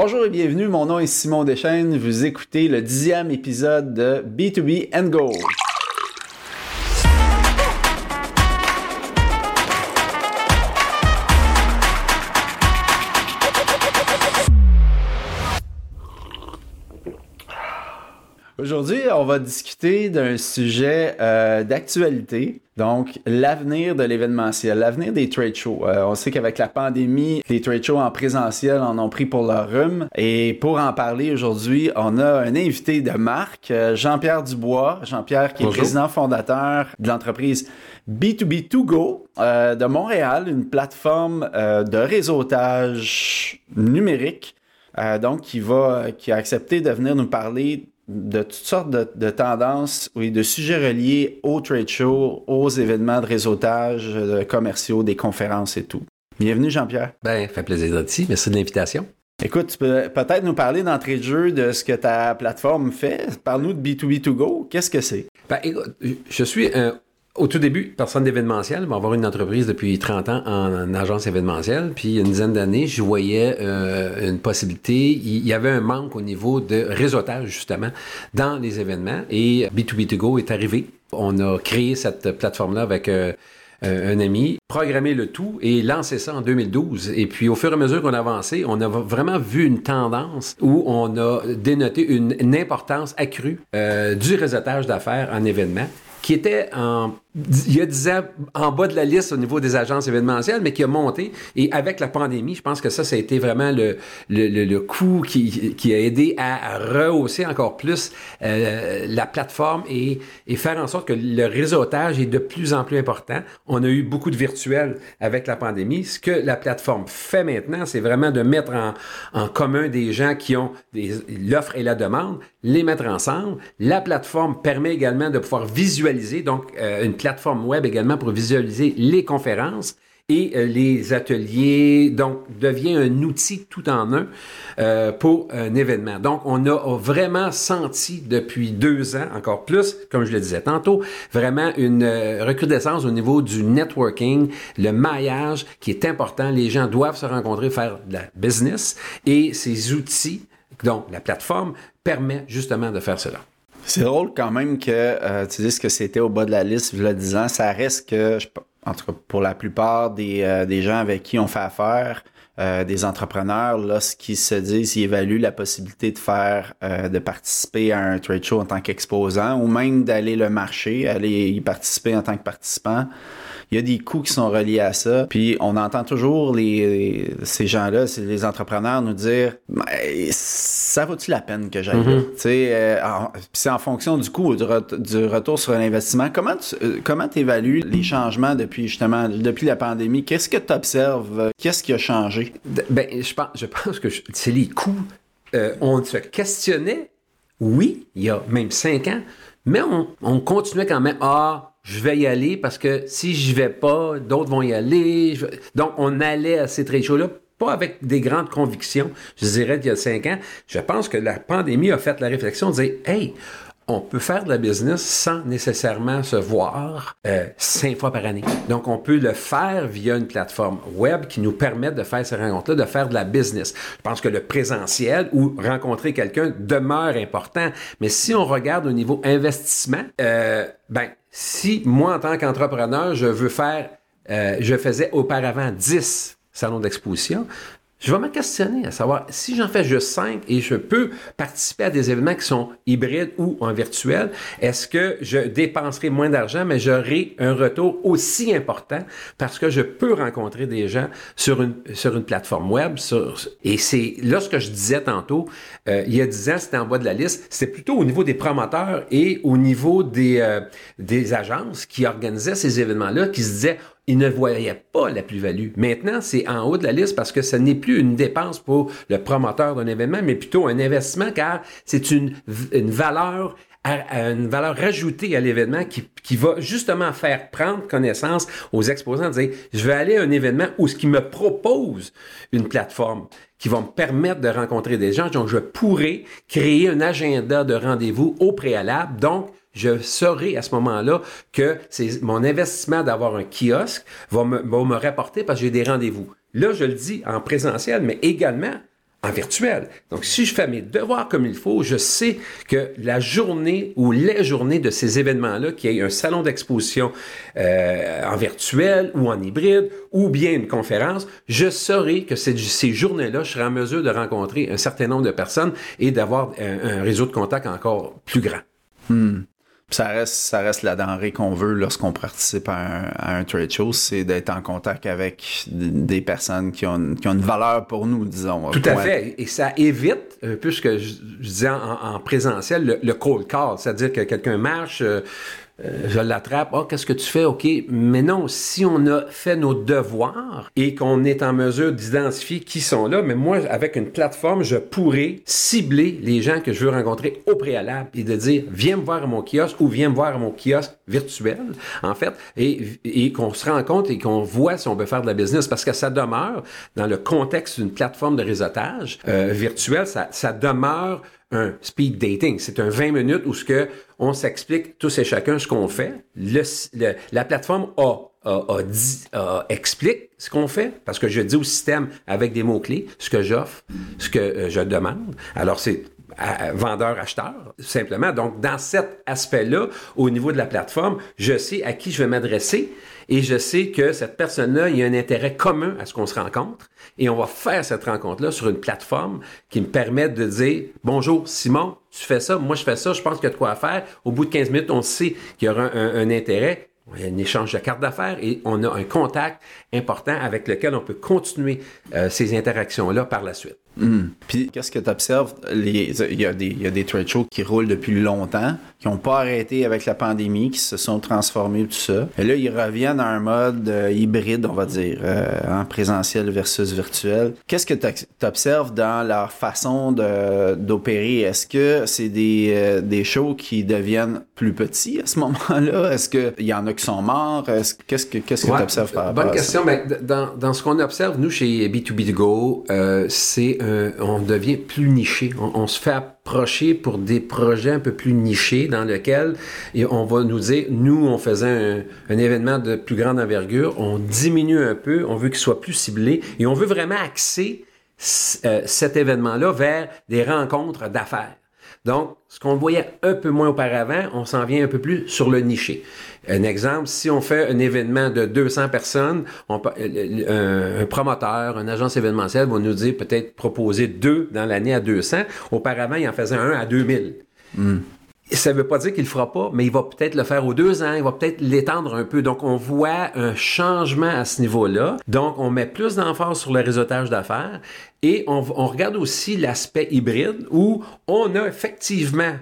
Bonjour et bienvenue, mon nom est Simon Deschênes, vous écoutez le dixième épisode de B2B and Go. Aujourd'hui, on va discuter d'un sujet euh, d'actualité, donc l'avenir de l'événementiel, l'avenir des trade shows. Euh, on sait qu'avec la pandémie, les trade shows en présentiel en ont pris pour leur rhume. Et pour en parler aujourd'hui, on a un invité de marque, euh, Jean-Pierre Dubois. Jean-Pierre qui est président fondateur de l'entreprise B2B2Go de Montréal, une plateforme de réseautage numérique. donc, qui va, qui a accepté de venir nous parler de toutes sortes de, tendances, oui, de sujets reliés aux trade shows, aux événements de réseautage de commerciaux, des conférences et tout. Bienvenue, Jean-Pierre. Ben, fait plaisir d'être ici. Merci de l'invitation. Écoute, tu peux peut-être nous parler d'entrée de jeu de ce que ta plateforme fait. Parle-nous de B2B2Go. Qu'est-ce que c'est? Ben, écoute, je suis un au tout début, personne d'événementiel, va avoir une entreprise depuis 30 ans en, agence événementielle. Puis une dizaine d'années, je voyais euh, une possibilité. Il, y avait un manque au niveau de réseautage, justement, dans les événements. Et B2B2Go est arrivé. On a créé cette plateforme-là avec... Euh, un ami, programmé le tout et lancé ça en 2012. Et puis, au fur et à mesure qu'on a avancé, on a vraiment vu une tendance où on a dénoté une, importance accrue euh, du réseautage d'affaires en événements qui était en, il y a 10 ans en bas de la liste au niveau des agences événementielles, mais qui a monté. Et avec la pandémie, je pense que ça, ça a été vraiment le, le, le, le coup qui, qui, a aidé à rehausser encore plus euh, la plateforme et, et faire en sorte que le réseautage est de plus en plus important. On a eu beaucoup de virtuels avec la pandémie. Ce que la plateforme fait maintenant, c'est vraiment de mettre en, en commun des gens qui ont l'offre et la demande, les mettre ensemble. La plateforme permet également de pouvoir visualiser, donc euh, une plateforme web également pour visualiser les conférences et euh, les ateliers, donc devient un outil tout en un euh, pour un événement. Donc, on a vraiment senti depuis deux ans, encore plus, comme je le disais tantôt, vraiment une recrudescence au niveau du networking, le maillage qui est important. Les gens doivent se rencontrer, faire de la business et ces outils, donc la plateforme, permet justement de faire cela. C'est drôle quand même que euh, tu dises que c'était au bas de la liste, je le disant, ça reste que, en tout cas pour la plupart des, euh, des gens avec qui on fait affaire, euh, des entrepreneurs, lorsqu'ils se disent, ils évaluent la possibilité de faire, de participer à un trade show en tant qu'exposant ou même d'aller le marcher, aller y participer en tant que participant, il y a des coûts qui sont reliés à ça. Puis on entend toujours les, ces gens-là, les entrepreneurs nous dire ça vaut-il la peine que j'aille euh, c'est en fonction du coût du, du retour sur l'investissement. Comment tu euh, comment évalues les changements depuis justement depuis la pandémie? Qu'est-ce que tu observes Qu'est-ce qui a changé? Ben je pense je pense que c'est les coûts. Euh, on se questionnait, oui, il y a même cinq ans, mais on, on continuait quand même à je vais y aller parce que si je vais pas, d'autres vont y aller. Donc, on allait à ces trade shows-là, pas avec des grandes convictions, je dirais, il y a cinq ans. Je pense que la pandémie a fait la réflexion de dire, hey, on peut faire de la business sans nécessairement se voir euh, cinq fois par année. Donc, on peut le faire via une plateforme web qui nous permet de faire ces rencontres-là, de faire de la business. Je pense que le présentiel ou rencontrer quelqu'un demeure important. Mais si on regarde au niveau investissement, euh, ben, si moi, en tant qu'entrepreneur, je veux faire, euh, je faisais auparavant 10 salons d'exposition, je vais me questionner à savoir si j'en fais juste 5 et je peux participer à des événements qui sont hybrides ou en virtuel, est-ce que je dépenserai moins d'argent, mais j'aurai un retour aussi important parce que je peux rencontrer des gens sur une, sur une plateforme web. Sur, et c'est là ce que je disais tantôt, euh, il y a 10 ans, c'était en bas de la liste, c'était plutôt au niveau des promoteurs et au niveau des, euh, des agences qui organisaient ces événements-là qui se disaient il ne voyait pas la plus-value. Maintenant, c'est en haut de la liste parce que ce n'est plus une dépense pour le promoteur d'un événement, mais plutôt un investissement car c'est une, une valeur une valeur rajoutée à l'événement qui, qui, va justement faire prendre connaissance aux exposants, dire je vais aller à un événement où ce qui me propose une plateforme qui va me permettre de rencontrer des gens, donc je pourrais créer un agenda de rendez-vous au préalable, donc je saurai à ce moment-là que c'est mon investissement d'avoir un kiosque va me, va me rapporter parce que j'ai des rendez-vous. Là, je le dis en présentiel, mais également en virtuel. Donc, si je fais mes devoirs comme il faut, je sais que la journée ou les journées de ces événements-là, qu'il y ait un salon d'exposition euh, en virtuel ou en hybride, ou bien une conférence, je saurai que ces, journées-là, je serai en mesure de rencontrer un certain nombre de personnes et d'avoir un, un, réseau de contacts encore plus grand. Hmm. Ça reste, ça reste la denrée qu'on veut lorsqu'on participe à un, à un, trade show, c'est d'être en contact avec des personnes qui ont, qui ont une valeur pour nous, disons. Tout à fait. Et ça évite, un peu ce que je, je disais en, en présentiel, le, le, cold call. C'est-à-dire que quelqu'un marche, euh, euh, je l'attrape, oh, qu'est-ce que tu fais? OK. Mais non, si on a fait nos devoirs et qu'on est en mesure d'identifier qui sont là, mais moi, avec une plateforme, je pourrais cibler les gens que je veux rencontrer au préalable et de dire, viens me voir à mon kiosque ou viens me voir à mon kiosque virtuel, en fait, et, et qu'on se rend compte et qu'on voit si on peut faire de la business parce que ça demeure dans le contexte d'une plateforme de réseautage euh, virtuel, ça demeure un speed dating. C'est un 20 minutes où ce que on s'explique tous et chacun ce qu'on fait. Le, le, la plateforme a, a, a, dit, a explique ce qu'on fait parce que je dis au système avec des mots-clés ce que j'offre, ce que euh, je demande. Alors, c'est vendeur-acheteur, simplement. Donc, dans cet aspect-là, au niveau de la plateforme, je sais à qui je vais m'adresser et je sais que cette personne-là, il y a un intérêt commun à ce qu'on se rencontre et on va faire cette rencontre-là sur une plateforme qui me permet de dire bonjour Simon, tu fais ça, moi je fais ça, je pense qu'il y a de quoi faire. Au bout de 15 minutes, on sait qu'il y aura un, intérêt. Un échange de cartes d'affaires et on a un contact important avec lequel on peut continuer euh, ces interactions-là par la suite. Mmh. Puis, qu'est-ce que tu observes? Il y, a des, y a des trade shows qui roulent depuis longtemps, qui n'ont pas arrêté avec la pandémie, qui se sont transformés, tout ça. Et là, ils reviennent à un mode euh, hybride, on va dire, euh, en présentiel versus virtuel. Qu'est-ce que tu observes dans leur façon d'opérer? Est-ce que c'est des, euh, des shows qui deviennent plus petits à ce moment-là? Est-ce qu'il y en a qui sont morts? Qu'est-ce que tu ouais, observes par rapport Bonne question. Ben, dans, dans ce qu'on observe, nous, chez B2B2Go, c'est euh, on devient plus niché. On, se fait approcher pour des projets un peu plus nichés dans lesquels et on va nous dire, nous, on faisait un, un, événement de plus grande envergure, on diminue un peu, on veut qu'il soit plus ciblé et on veut vraiment axer euh, cet événement-là vers des rencontres d'affaires. Donc, ce qu'on voyait un peu moins auparavant, on s'en vient un peu plus sur le niché. Un exemple, si on fait un événement de 200 personnes, on, un, promoteur, une agence événementielle va nous dire peut-être proposer deux dans l'année à 200. Auparavant, il en faisait un à 2000. Mm. Ça ne veut pas dire qu'il le fera pas, mais il va peut-être le faire aux deux ans, il va peut-être l'étendre un peu. Donc, on voit un changement à ce niveau-là. Donc, on met plus d'emphase sur le réseautage d'affaires et on, on regarde aussi l'aspect hybride où on a effectivement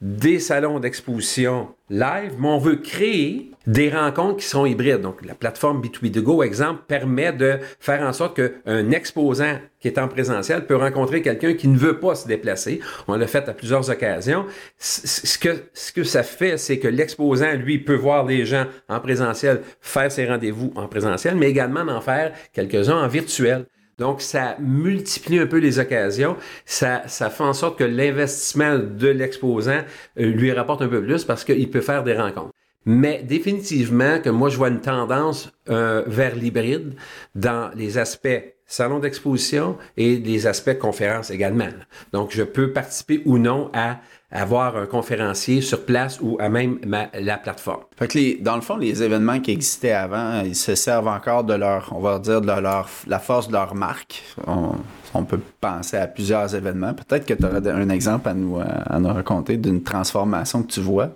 des salons d'exposition live, mais on veut créer des rencontres qui seront hybrides. Donc, la plateforme B2B2Go, exemple, permet de faire en sorte qu'un exposant qui est en présentiel peut rencontrer quelqu'un qui ne veut pas se déplacer. On l'a fait à plusieurs occasions. Ce que, ce que ça fait, c'est que l'exposant, lui, peut voir les gens en présentiel, faire ses rendez-vous en présentiel, mais également d'en faire quelques-uns en virtuel. Donc, ça multiplie un peu les occasions. Ça, ça fait en sorte que l'investissement de l'exposant euh, lui rapporte un peu plus parce qu'il peut faire des rencontres. Mais définitivement que moi, je vois une tendance euh, vers l'hybride dans les aspects salon d'exposition et les aspects conférences également. Donc, je peux participer ou non à avoir un conférencier sur place ou à même la plateforme. Fait les, dans le fond, les événements qui existaient avant, ils se servent encore de leur, on va dire, de leur, la force de leur marque. On, peut penser à plusieurs événements. Peut-être que tu aurais un exemple à nous, à nous raconter d'une transformation que tu vois,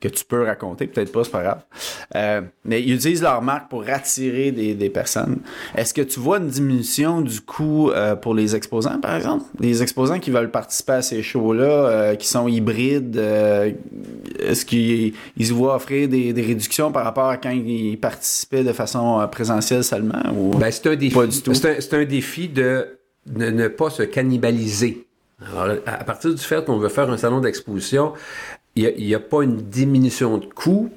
que tu peux raconter, peut-être pas, c'est pas grave. Euh, mais ils utilisent leur marque pour attirer des, des personnes. Est-ce que tu vois une diminution du coût euh, pour les exposants, par exemple? Les exposants qui veulent participer à ces shows-là, euh, qui sont hybrides, euh, est-ce qu'ils ils se voient offrir des, des, réductions par rapport à quand ils participaient de façon présentielle seulement? Ou ben, c'est un défi. Pas du tout? C'est un, un défi de ne, ne pas se cannibaliser. Alors, à partir du fait qu'on veut faire un salon d'exposition, il n'y a, a, pas une diminution de coût,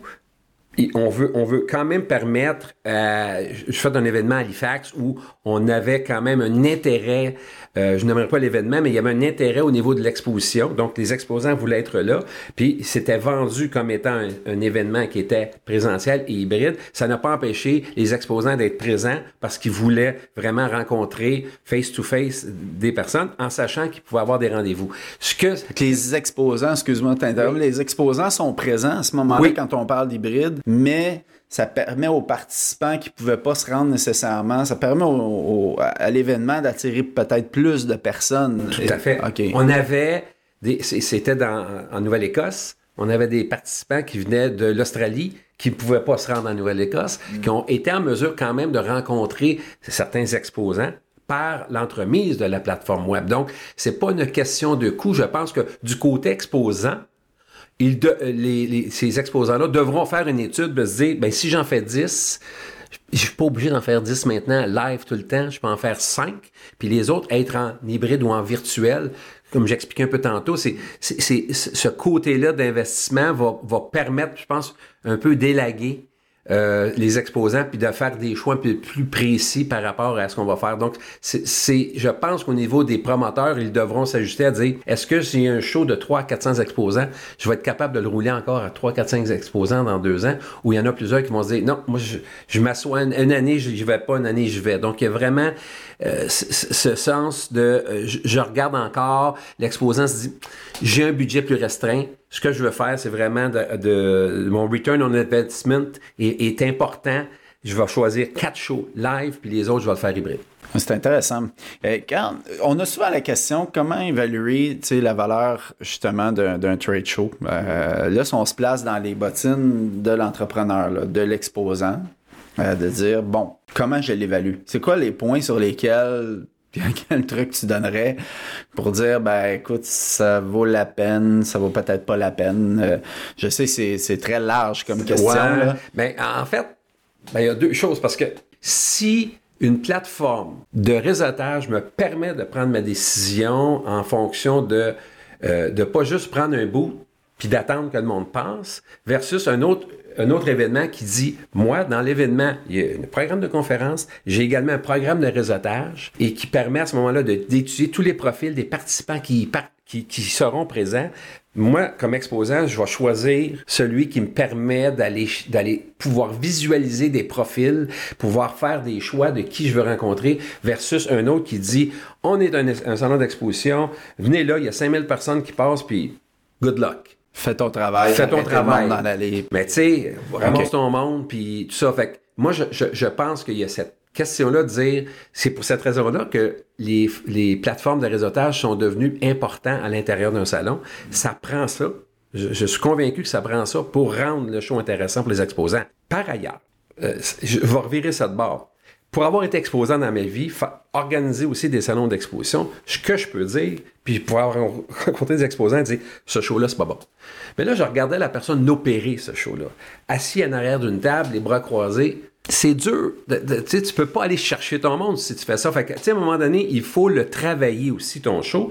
on veut, on veut quand même permettre, euh, je fais un événement à Halifax où on avait quand même un intérêt, euh, je n'aimerais pas l'événement, mais il y avait un intérêt au niveau de l'exposition. Donc, les exposants voulaient être là. Puis, c'était vendu comme étant un, événement qui était présentiel et hybride. Ça n'a pas empêché les exposants d'être présents parce qu'ils voulaient vraiment rencontrer face-to-face des personnes en sachant qu'ils pouvaient avoir des rendez-vous. Ce que... Les exposants, excuse-moi de les exposants sont présents à ce moment-là quand on parle d'hybride mais ça permet aux participants qui ne pouvaient pas se rendre nécessairement, ça permet à l'événement d'attirer peut-être plus de personnes. Tout à fait. On avait, c'était en Nouvelle-Écosse, on avait des participants qui venaient de l'Australie qui ne pouvaient pas se rendre en Nouvelle-Écosse, mm. qui ont été en mesure quand même de rencontrer certains exposants par l'entremise de la plateforme web. Donc, c'est pas une question de coût. Je pense que du côté exposant, ces exposants-là devront faire une étude de se dire, ben, si j'en fais 10, je suis pas obligé d'en faire 10 maintenant live tout le temps, je peux en faire 5, puis les autres être en hybride ou en virtuel. Comme j'expliquais un peu tantôt, c'est, ce côté-là d'investissement va, va permettre, je pense, un peu d'élaguer euh, les exposants, puis de faire des choix un peu plus précis par rapport à ce qu'on va faire. Donc, c'est, je pense qu'au niveau des promoteurs, ils devront s'ajuster à dire, est-ce que j'ai un show de 300 400 exposants, je vais être capable de le rouler encore à 300 400 exposants dans deux ans, ou il y en a plusieurs qui vont se dire, non, moi, je, je m'assois une, année, je vais pas, une année, je vais. Donc, il y a vraiment euh, ce sens de, euh, je, regarde encore, l'exposant se dit, j'ai un budget plus restreint, ce que je veux faire, c'est vraiment de, mon return on investment est, important. Je vais choisir quatre shows live, puis les autres, je vais le faire hybride. C'est intéressant. Euh, on a souvent la question comment évaluer la valeur justement d'un trade show? Euh, là, si on se place dans les bottines de l'entrepreneur, de l'exposant, euh, de dire bon, comment je l'évalue? C'est quoi les points sur lesquels puis quel truc tu donnerais pour dire ben écoute ça vaut la peine ça vaut peut-être pas la peine euh, je sais c'est c'est très large comme question là. ben en fait ben, il y a deux choses parce que si une plateforme de réseautage me permet de prendre ma décision en fonction de euh, de pas juste prendre un bout puis d'attendre que le monde passe versus un autre un autre événement qui dit, moi, dans l'événement, il y a un programme de conférence, j'ai également un programme de réseautage et qui permet à ce moment-là d'étudier tous les profils des participants qui, qui, qui seront présents. Moi, comme exposant, je vais choisir celui qui me permet d'aller d'aller pouvoir visualiser des profils, pouvoir faire des choix de qui je veux rencontrer, versus un autre qui dit, on est un, un salon d'exposition, venez là, il y a 5000 personnes qui passent, puis good luck. Fais ton travail. Fais ton travail. Dans Mais tu sais, ramasse ton monde, puis tout ça. Fait que moi, je, je, je pense qu'il y a cette question-là de dire, c'est pour cette raison-là que les, les plateformes de réseautage sont devenues importantes à l'intérieur d'un salon. Ça prend ça. Je, je, suis convaincu que ça prend ça pour rendre le show intéressant pour les exposants. Par ailleurs, euh, je vais revirer ça de bord pour avoir été exposant dans ma vie, organiser aussi des salons d'exposition, ce que je peux dire, puis pour avoir rencontré des exposants et dire ce show-là, c'est pas bon. Mais là, je regardais la personne opérer ce show-là. Assis en arrière d'une table, les bras croisés, c'est dur. Tu sais, tu peux pas aller chercher ton monde si tu fais ça. Fait que, à un moment donné, il faut le travailler aussi, ton show.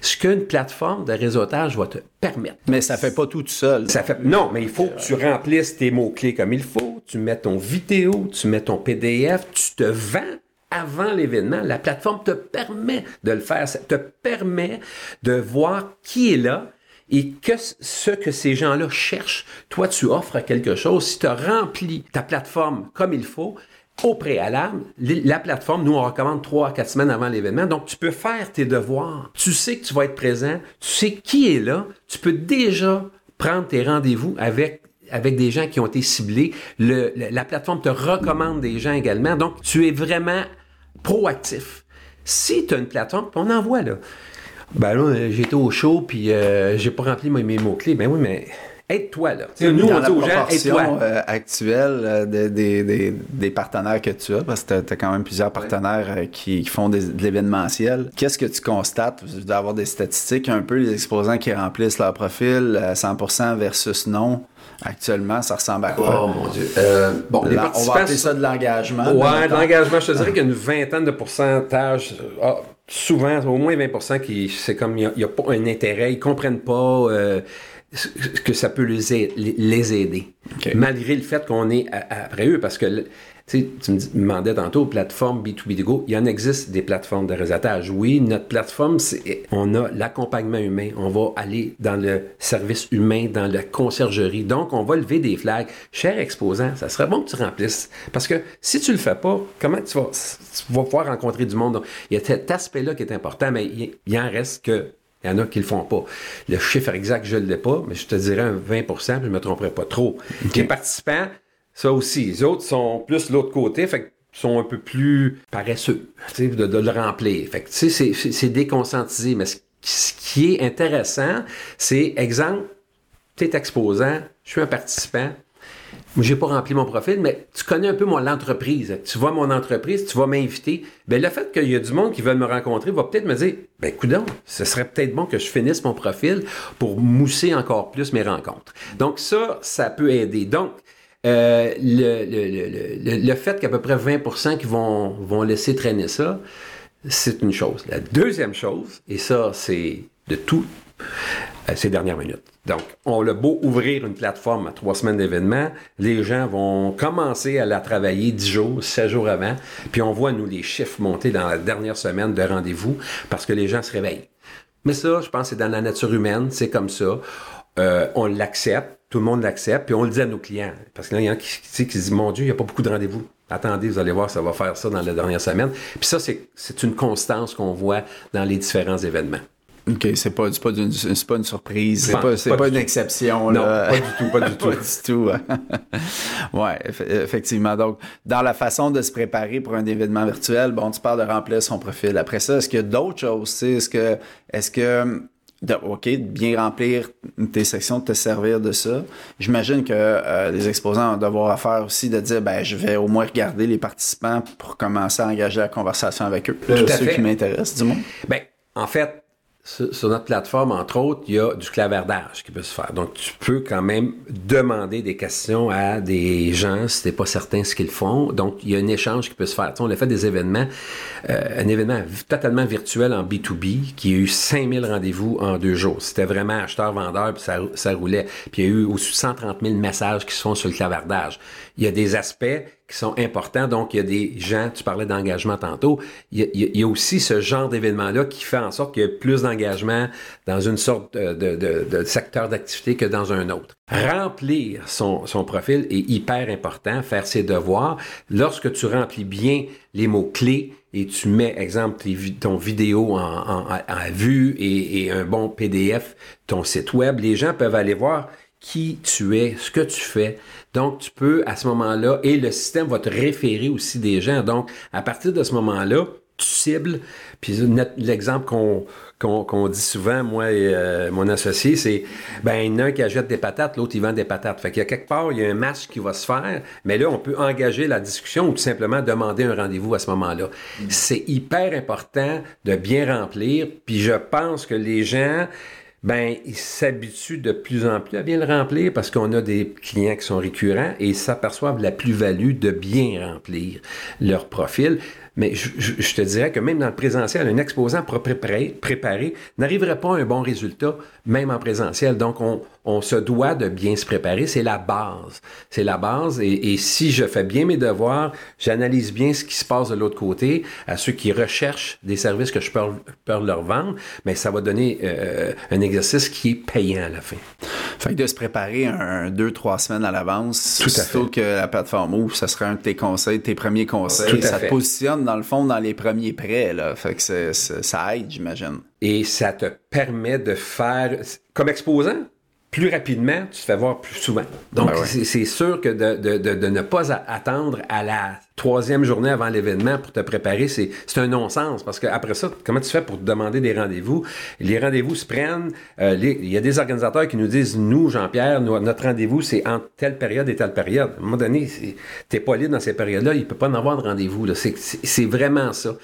Ce qu'une plateforme de réseautage va te permettre. Mais ça fait pas tout seul. Ça fait, non, mais il faut que tu remplisses tes mots-clés comme il faut. Tu mets ton vidéo, tu mets ton PDF, tu te vends avant l'événement. La plateforme te permet de le faire. Ça te permet de voir qui est là, et que ce que ces gens-là cherchent, toi, tu offres quelque chose. Si tu as rempli ta plateforme comme il faut, au préalable, la plateforme, nous, on recommande trois à quatre semaines avant l'événement. Donc, tu peux faire tes devoirs. Tu sais que tu vas être présent. Tu sais qui est là. Tu peux déjà prendre tes rendez-vous avec des gens qui ont été ciblés. La plateforme te recommande des gens également. Donc, tu es vraiment proactif. Si tu as une plateforme, on envoie là. Ben là, j'étais au show, puis euh, j'ai pas rempli mes, mots-clés. Ben oui, mais aide-toi, là. nous, on dit aux gens, aide-toi. Euh, actuelle euh, des partenaires que tu as, parce que tu as, quand même plusieurs partenaires euh, qui, font de l'événementiel. Qu'est-ce que tu constates? D'avoir des statistiques un peu, les exposants qui remplissent leur profil 100% versus non? Actuellement, ça ressemble à quoi? Oh mon Dieu. bon, les on va appeler ça de l'engagement. Ouais, de l'engagement. Je te dirais qu'il y a une vingtaine de pourcentages. Ah, souvent, au moins 20% qui c'est comme il n'y a, pas un intérêt, ils comprennent pas. Euh, que ça peut les, les aider. Malgré le fait qu'on est après eux, parce que tu, tu me demandais tantôt, plateforme B2B Go, il y en existe des plateformes de réseautage. Oui, notre plateforme, c'est, on a l'accompagnement humain, on va aller dans le service humain, dans la conciergerie. Donc, on va lever des flags. Cher exposant, ça serait bon que tu remplisses. Parce que si tu le fais pas, comment tu vas, tu vas pouvoir rencontrer du monde? Donc, il y a cet aspect-là qui est important, mais il, il en reste que il y en a qui le font pas. Le chiffre exact, je ne l'ai pas, mais je te dirais un 20% je ne me tromperai pas trop. Les participants, ça aussi. Les autres sont plus l'autre côté, fait sont un peu plus paresseux de, de le remplir. Fait que, c'est déconscientisé. Mais ce, qui est intéressant, c'est, exemple, tu es exposant, je suis un participant, j'ai pas rempli mon profil, mais tu connais un peu mon entreprise. Tu vois mon entreprise, tu vas m'inviter. Ben, le fait qu'il y a du monde qui veut me rencontrer va peut-être me dire, ben, coudon, ce serait peut-être bon que je finisse mon profil pour mousser encore plus mes rencontres. Donc, ça, ça peut aider. Donc, euh, le, le, le, fait qu'à peu près 20% qui vont, vont laisser traîner ça, c'est une chose. La deuxième chose, et ça, c'est de tout, euh, ces dernières minutes. Donc, on le beau ouvrir une plateforme à trois semaines d'événements, les gens vont commencer à la travailler dix jours, sept jours avant, puis on voit, nous, les chiffres monter dans la dernière semaine de rendez-vous parce que les gens se réveillent. Mais ça, je pense, c'est dans la nature humaine, c'est comme ça. Euh, on l'accepte, tout le monde l'accepte, puis on le dit à nos clients. Parce qu'il y en a qui, qui, qui disent, mon Dieu, il n'y a pas beaucoup de rendez-vous. Attendez, vous allez voir, ça va faire ça dans la dernière semaine. Puis ça, c'est une constance qu'on voit dans les différents événements. OK, c'est pas, pas, une, pas une surprise, c'est pas, pas, pas une exception. Non, pas du tout, pas du tout. pas du tout. ouais, effectivement. Donc, dans la façon de se préparer pour un événement virtuel, bon, tu parles de remplir son profil. Après ça, est-ce qu'il y a d'autres choses? Est-ce que, est-ce que de, OK, de bien remplir tes sections, de te servir de ça. J'imagine que euh, les exposants ont devoir à faire aussi de dire, ben, je vais au moins regarder les participants pour commencer à engager la conversation avec eux. Tout à ceux fait. qui m'intéressent, du moins. Ben, en fait, sur, notre plateforme, entre autres, il y a du clavardage qui peut se faire. Donc, tu peux quand même demander des questions à des gens si t'es pas certain ce qu'ils font. Donc, il y a un échange qui peut se faire. Tu on a fait des événements, euh, un événement totalement virtuel en B2B qui a eu 5000 rendez-vous en deux jours. C'était vraiment acheteur-vendeur, puis ça, ça roulait. Puis il y a eu de 130 000 messages qui se font sur le clavardage. Il y a des aspects qui sont importants. Donc, il y a des gens, tu parlais d'engagement tantôt, il y, a, aussi ce genre d'événement-là qui fait en sorte qu'il y a plus d'engagement dans une sorte de, secteur d'activité que dans un autre. Remplir son, profil est hyper important, faire ses devoirs. Lorsque tu remplis bien les mots-clés et tu mets, exemple, ton vidéo en, vue et un bon PDF, ton site web, les gens peuvent aller voir qui tu es, ce que tu fais. Donc, tu peux, à ce moment-là, et le système va te référer aussi des gens. Donc, à partir de ce moment-là, tu cibles. Puis l'exemple qu'on qu'on dit souvent, moi et euh, mon associé, c'est ben il y en a un qui achète des patates, l'autre il vend des patates. Fait qu'il y a quelque part, il y a un match qui va se faire, mais là, on peut engager la discussion ou tout simplement demander un rendez-vous à ce moment-là. Mm. C'est hyper important de bien remplir, puis je pense que les gens ben ils s'habituent de plus en plus à bien le remplir parce qu'on a des clients qui sont récurrents et ils s'aperçoivent la plus-value de bien remplir leur profil. Mais je, je, je, te dirais que même dans le présentiel, un exposant préparé, préparé n'arriverait pas à un bon résultat, même en présentiel. Donc, on, on se doit de bien se préparer. C'est la base. C'est la base. Et, et, si je fais bien mes devoirs, j'analyse bien ce qui se passe de l'autre côté, à ceux qui recherchent des services que je peux, leur vendre, mais ça va donner euh, un exercice qui est payant à la fin. Fait que de se préparer un, deux, trois semaines à l'avance, plutôt que la plateforme ouvre, ça serait un de tes conseils, tes premiers conseils. ça fait. te positionne dans le fond dans les premiers prêts. Là. Fait que ça aide, j'imagine. Et ça te permet de faire, comme exposant, plus rapidement, tu te fais voir plus souvent. Donc, ben ouais. c'est sûr que de, de, de, de, ne pas attendre à la troisième journée avant l'événement pour te préparer, c'est un non-sens. Parce qu'après ça, comment tu fais pour te demander des rendez-vous? Les rendez-vous se prennent. Euh, il y a des organisateurs qui nous disent, nous, Jean-Pierre, notre rendez-vous, c'est entre telle période et telle période. À un moment donné, t'es pas libre dans ces périodes-là, il peut pas en avoir de rendez-vous. C'est vraiment ça.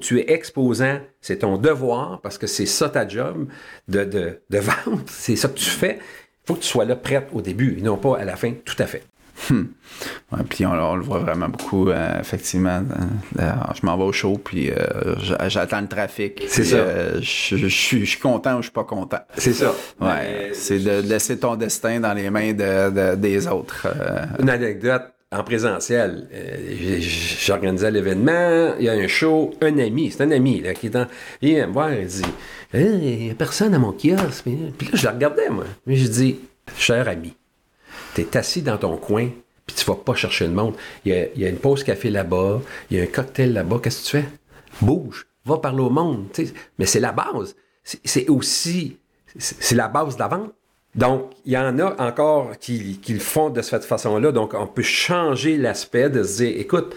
Tu es exposant, c'est ton devoir, parce que c'est ça ta job de, de, de vendre, c'est ça que tu fais. Il faut que tu sois là prête au début, et non pas à la fin, tout à fait. Ouais, puis on, on le voit vraiment beaucoup, euh, effectivement. Euh, je m'en vais au show, puis euh, j'a- j'attends le trafic. C'est ça. je je suis content ou je suis pas content. C'est ça. Ouais, Mais- c'est de laisser ton destin dans les mains de, de- des autres. Une anecdote en présentiel. J'organisais l'événement, il y a un show, un ami, c'est un ami là, qui est dans. Il vient me voir, il dit Il n'y a personne à mon kiosque. Puis puis là, je le regardais, moi. Mais je dis Cher ami, tu es assis dans ton coin, puis tu vas pas chercher le monde. Il y a, une pause café là-bas, il y a un cocktail là-bas, qu'est-ce que tu fais? Bouge, va parler au monde. Mais c'est la base. C'est- aussi. C'est la base de la vente. Donc, il y en a encore qui, qui le font de cette façon-là. Donc, on peut changer l'aspect de se dire, écoute,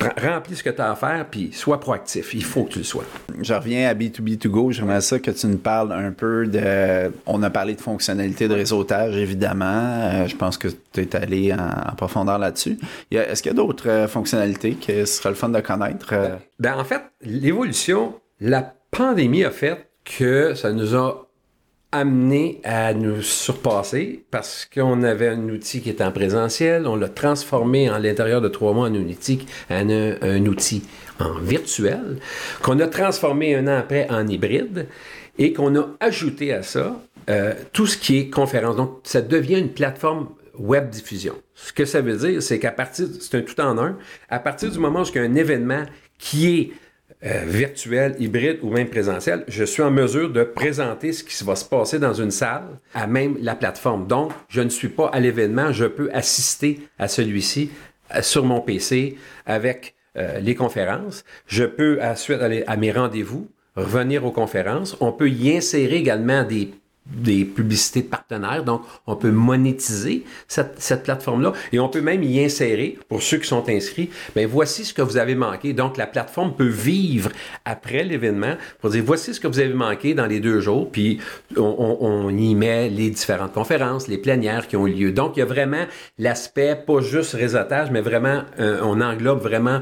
remplis ce que tu as à faire, puis sois proactif. Il faut que tu le sois. Je reviens à B2B2Go. J'aimerais ça que tu nous parles un peu de. On a parlé de fonctionnalités de réseautage, évidemment. Euh, je pense que tu es allé en, en profondeur là-dessus. Est-ce qu'il y a d'autres euh, fonctionnalités que ce serait le fun de connaître? Euh, Ben, en fait, l'évolution, la pandémie a fait que ça nous a amené à nous surpasser parce qu'on avait un outil qui était en présentiel, on l'a transformé en l'intérieur de trois mois en un outil, en un, un outil en virtuel, qu'on a transformé un an après en hybride et qu'on a ajouté à ça euh, tout ce qui est conférence. Donc, ça devient une plateforme web diffusion. Ce que ça veut dire, c'est qu'à partir, c'est un tout en un, à partir du moment où il un événement qui est virtuel, hybride ou même présentiel, je suis en mesure de présenter ce qui va se passer dans une salle à même la plateforme. Donc, je ne suis pas à l'événement, je peux assister à celui-ci euh, sur mon PC avec euh, les conférences. Je peux ensuite aller à mes rendez-vous, revenir aux conférences. On peut y insérer également des des publicités de partenaires. Donc, on peut monétiser cette, plateforme-là et on peut même y insérer, pour ceux qui sont inscrits, ben voici ce que vous avez manqué. Donc, la plateforme peut vivre après l'événement pour dire voici ce que vous avez manqué dans les deux jours, puis on y met les différentes conférences, les plénières qui ont eu lieu. Donc, il y a vraiment l'aspect, pas juste réseautage, mais vraiment, euh, on englobe vraiment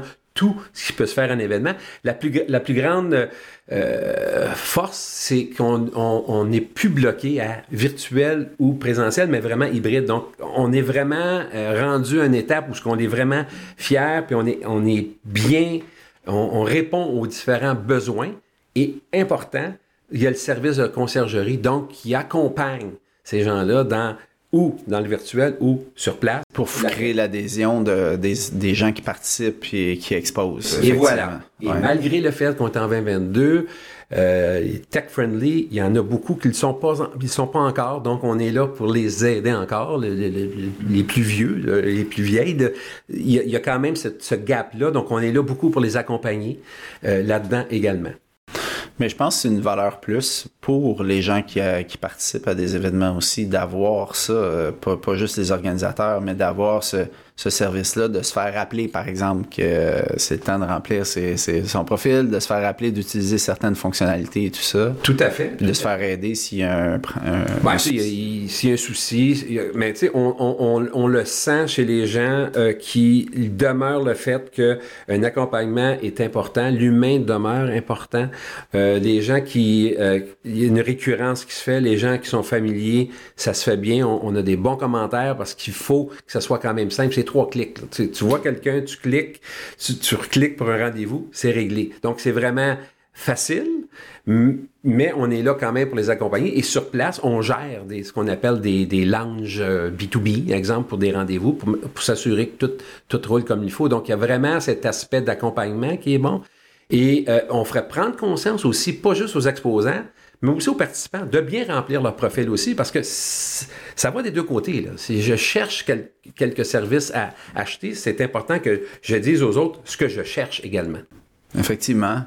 ce qui peut se faire en événement. La plus, grande euh, force, c'est qu'on on, on n'est plus bloqué à virtuel ou présentiel, mais vraiment hybride. Donc, on est vraiment euh, rendu à une étape où ce qu'on est vraiment fier, puis on est, on est bien, on, on répond aux différents besoins. Et important, il y a le service de conciergerie, donc qui accompagne ces gens-là dans ou dans le virtuel ou sur place. pour créer l'adhésion de, des, des gens qui participent et qui exposent. Et voilà. Et Ouais. malgré le fait qu'on est en 2022, euh, tech-friendly, il y en a beaucoup qui ne le sont pas, le sont pas encore. Donc, on est là pour les aider encore, le- le- le- les plus vieux, le- les plus vieilles. de- il, y a, il y a quand même ce, ce gap-là. Donc, on est là beaucoup pour les accompagner euh, là-dedans également. Mais je pense que c'est une valeur plus pour les gens qui, euh, qui participent à des événements aussi, d'avoir ça, euh, pas, pas juste les organisateurs, mais d'avoir ce, ce service-là, de se faire rappeler, par exemple, que c'est le temps de remplir ses- ses- son profil, de se faire rappeler d'utiliser certaines fonctionnalités et tout ça, Tout à fait. puis de se faire aider s'il y a un... un- Ben, un tu sais, il y s'il y a un souci, mais tu sais, on, on, on, on le sent chez les gens euh, qui il demeure le fait que un accompagnement est important, l'humain demeure important. Euh, les gens qui, euh, il y a une récurrence qui se fait, les gens qui sont familiers, ça se fait bien. On, on a des bons commentaires parce qu'il faut que ça soit quand même simple. C'est trois clics. Tu, vois quelqu'un, tu cliques, tu, recliques pour un rendez-vous, c'est réglé. Donc c'est vraiment facile, mais on est là quand même pour les accompagner. Et sur place, on gère des, ce qu'on appelle des, des lounges euh, B2B, exemple, pour des rendez-vous, pour, pour s'assurer que tout, tout roule comme il faut. Donc, il y a vraiment cet aspect d'accompagnement qui est bon. Et euh, on ferait prendre conscience aussi, pas juste aux exposants, mais aussi aux participants, de bien remplir leur profil aussi, parce que ça va des deux côtés. Si je cherche quel- quelques services à acheter, c'est important que je dise aux autres ce que je cherche également. Effectivement.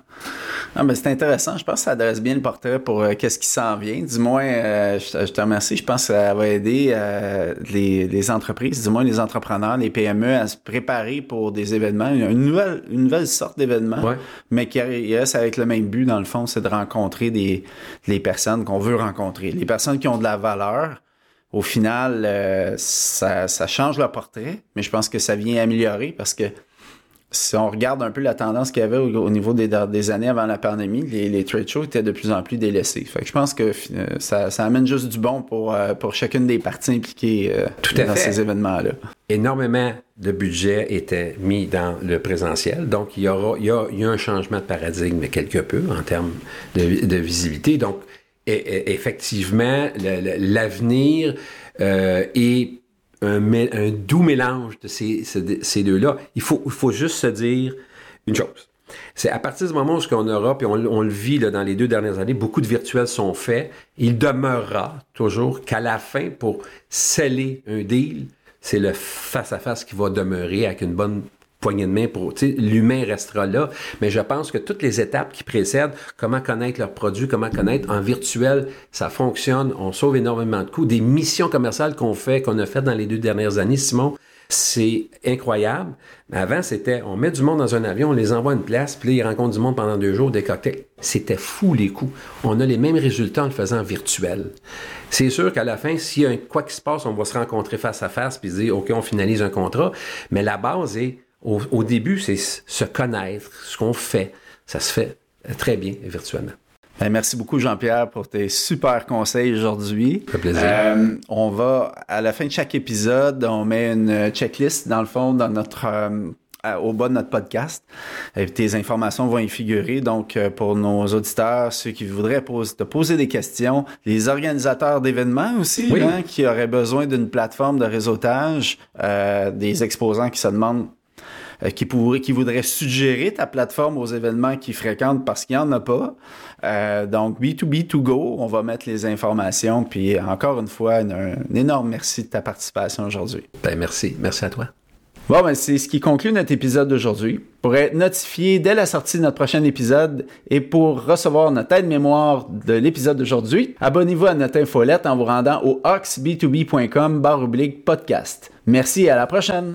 Ah, ben, c'est intéressant. Je pense que ça adresse bien le portrait pour euh, qu'est-ce qui s'en vient. Du moins, euh, je, te- je te remercie. Je pense que ça va aider euh, les, les entreprises, du moins les entrepreneurs, les PME à se préparer pour des événements, une nouvelle, une nouvelle sorte d'événement, Ouais. mais qui reste avec le même but, dans le fond, c'est de rencontrer des, les personnes qu'on veut rencontrer. Les personnes qui ont de la valeur, au final, euh, ça, ça change leur portrait, mais je pense que ça vient améliorer parce que si on regarde un peu la tendance qu'il y avait au, niveau des, des, années avant la pandémie, les, les, trade shows étaient de plus en plus délaissés. Fait que je pense que euh, ça, ça, amène juste du bon pour, euh, pour chacune des parties impliquées euh, Tout à dans ces événements-là. Énormément de budget était mis dans le présentiel. Donc, il y, aura, il y, a, il y a un changement de paradigme quelque peu en termes de, de visibilité. Donc, effectivement, l'avenir est un, doux mélange de ces, deux-là. Il faut, juste se dire une chose. C'est à partir du moment où on aura, puis on, le vit là, dans les deux dernières années, beaucoup de virtuels sont faits. Il demeurera toujours qu'à la fin, pour sceller un deal, c'est le face-à-face qui va demeurer avec une bonne de main pour, l'humain restera là, mais je pense que toutes les étapes qui précèdent, comment connaître leurs produits, comment connaître en virtuel, ça fonctionne, on sauve énormément de coûts. Des missions commerciales qu'on fait, qu'on a faites dans les deux dernières années, Simon, c'est incroyable. Avant, c'était, on met du monde dans un avion, on les envoie à une place, puis ils rencontrent du monde pendant deux jours, des cocktails. C'était fou, les coûts. On a les mêmes résultats en le faisant virtuel. C'est sûr qu'à la fin, s'il y a quoi qui se passe, on va se rencontrer face à face, puis dire, OK, on finalise un contrat. Mais la base est, au, début, c'est se connaître, ce qu'on fait. Ça se fait très bien virtuellement. Ben, merci beaucoup, Jean-Pierre, pour tes super conseils aujourd'hui. Ça fait plaisir. Euh, on va, à la fin de chaque épisode, on met une checklist, dans le fond, dans notre, euh, au bas de notre podcast. Et tes informations vont y figurer. Donc, euh, pour nos auditeurs, ceux qui voudraient te poser des questions, les organisateurs d'événements aussi, hein, qui auraient besoin d'une plateforme de réseautage, des exposants qui se demandent euh, qui, pourrait, qui voudrait suggérer ta plateforme aux événements qu'ils fréquentent parce qu'il n'y en a pas. Euh, donc, B2B2Go, on va mettre les informations. Puis, encore une fois, un, énorme merci de ta participation aujourd'hui. Ben, merci. Merci à toi. Bon, ben, c'est ce qui conclut notre épisode d'aujourd'hui. Pour être notifié dès la sortie de notre prochain épisode et pour recevoir notre aide-mémoire de l'épisode d'aujourd'hui, abonnez-vous à notre infolette en vous rendant au oxb2b.com podcast. Merci et à la prochaine!